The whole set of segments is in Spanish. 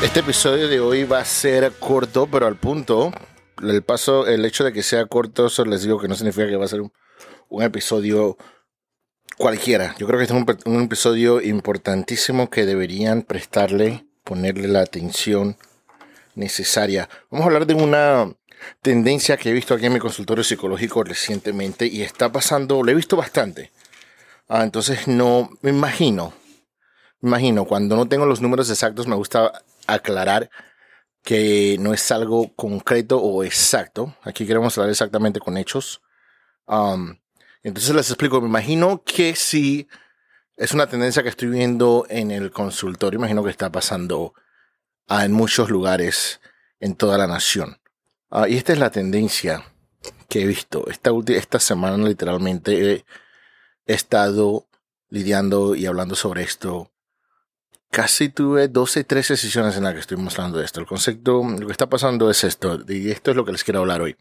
Este episodio de hoy va a ser corto, pero al punto. El paso, el hecho de que sea corto, eso les digo que no significa que va a ser un, episodio cualquiera. Yo creo que este es un, episodio importantísimo que deberían prestarle, ponerle la atención necesaria. Vamos a hablar de una tendencia que he visto aquí en mi consultorio psicológico recientemente y está pasando, lo he visto bastante. Ah, entonces no, me imagino, me imagino, cuando no tengo los números exactos me gusta aclarar que no es algo concreto o exacto. Aquí queremos hablar exactamente con hechos. Um, entonces les explico, me imagino que si es una tendencia que estoy viendo en el consultorio, imagino que está pasando en muchos lugares en toda la nación. Ah, y esta es la tendencia que he visto. Esta, esta semana literalmente he, estado lidiando y hablando sobre esto. Casi tuve 12, 13 sesiones en las que estoy mostrando esto. El concepto, lo que está pasando es esto, y esto es lo que les quiero hablar hoy.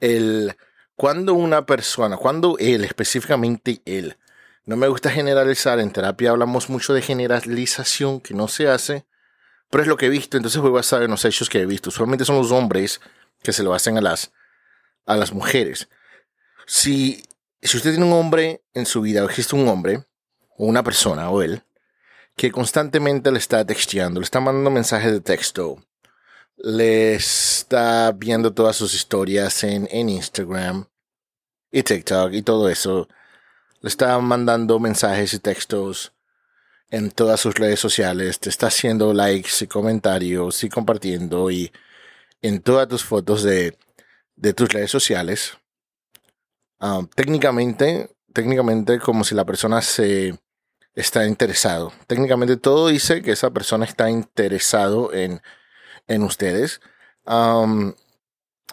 El, cuando una persona, cuando él, específicamente él, no me gusta generalizar, en terapia hablamos mucho de generalización que no se hace, pero es lo que he visto, entonces voy a basar en los hechos que he visto. Usualmente son los hombres que se lo hacen a las, a las mujeres. Si, si usted tiene un hombre en su vida, o existe un hombre, o una persona, o él, que constantemente le está texteando, le está mandando mensajes de texto, le está viendo todas sus historias en, en Instagram y TikTok y todo eso, le está mandando mensajes y textos en todas sus redes sociales, te está haciendo likes y comentarios y compartiendo y en todas tus fotos de, de tus redes sociales. Um, técnicamente, técnicamente como si la persona se está interesado. Técnicamente todo dice que esa persona está interesado en, en ustedes.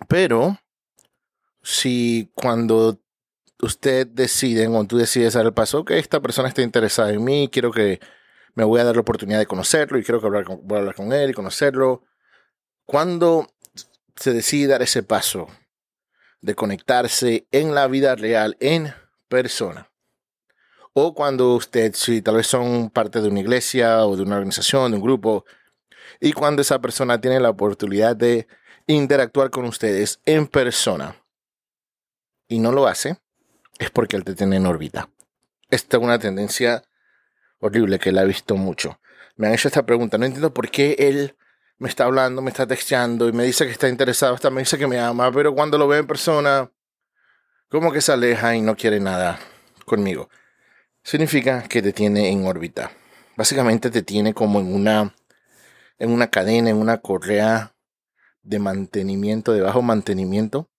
Pero si cuando usted decide, o tú decides dar el paso, que esta persona está interesada en mí, quiero que me voy a dar la oportunidad de conocerlo y quiero que hablar con, hablar con él y conocerlo. Cuando se decide dar ese paso de conectarse en la vida real, en persona, o cuando usted, si tal vez son parte de una iglesia o de una organización, de un grupo, y cuando esa persona tiene la oportunidad de interactuar con ustedes en persona y no lo hace, es porque él te tiene en órbita. Esta es una tendencia horrible que la he visto mucho. Me han hecho esta pregunta, no entiendo por qué él me está hablando, me está texteando y me dice que está interesado, hasta me dice que me ama, pero cuando lo ve en persona, como que se aleja y no quiere nada conmigo. Significa que te tiene en órbita. Básicamente te tiene como en una, en una cadena, en una correa de mantenimiento, de bajo mantenimiento,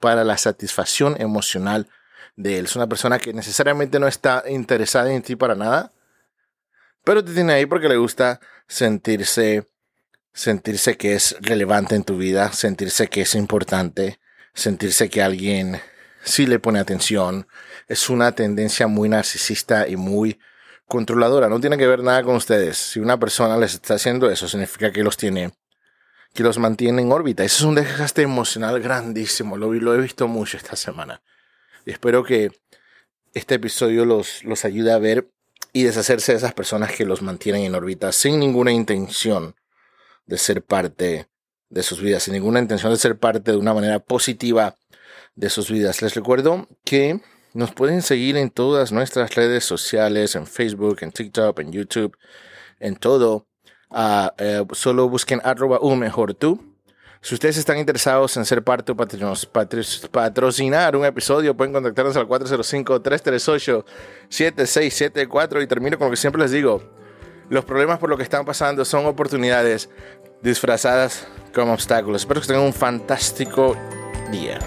para la satisfacción emocional de él. Es una persona que necesariamente no está interesada en ti para nada, pero te tiene ahí porque le gusta sentirse, sentirse que es relevante en tu vida, sentirse que es importante, sentirse que alguien sí le pone atención. Es una tendencia muy narcisista y muy controladora. No tiene que ver nada con ustedes. Si una persona les está haciendo eso, significa que los tiene, que los mantiene en órbita. Eso es un desgaste emocional grandísimo. Lo, he visto mucho esta semana. Espero que este episodio los, los ayude a ver y deshacerse de esas personas que los mantienen en órbita sin ninguna intención de ser parte de sus vidas, sin ninguna intención de ser parte de una manera positiva de sus vidas. Les recuerdo que nos pueden seguir en todas nuestras redes sociales, en Facebook, en TikTok, en YouTube, en todo. Uh, eh, solo busquen arroba un mejor tú si ustedes están interesados en ser parte o patrocinar un episodio, pueden contactarnos al 405-338-7674 y termino con lo que siempre les digo. Los problemas por lo que están pasando son oportunidades disfrazadas como obstáculos. Espero que tengan un fantástico día.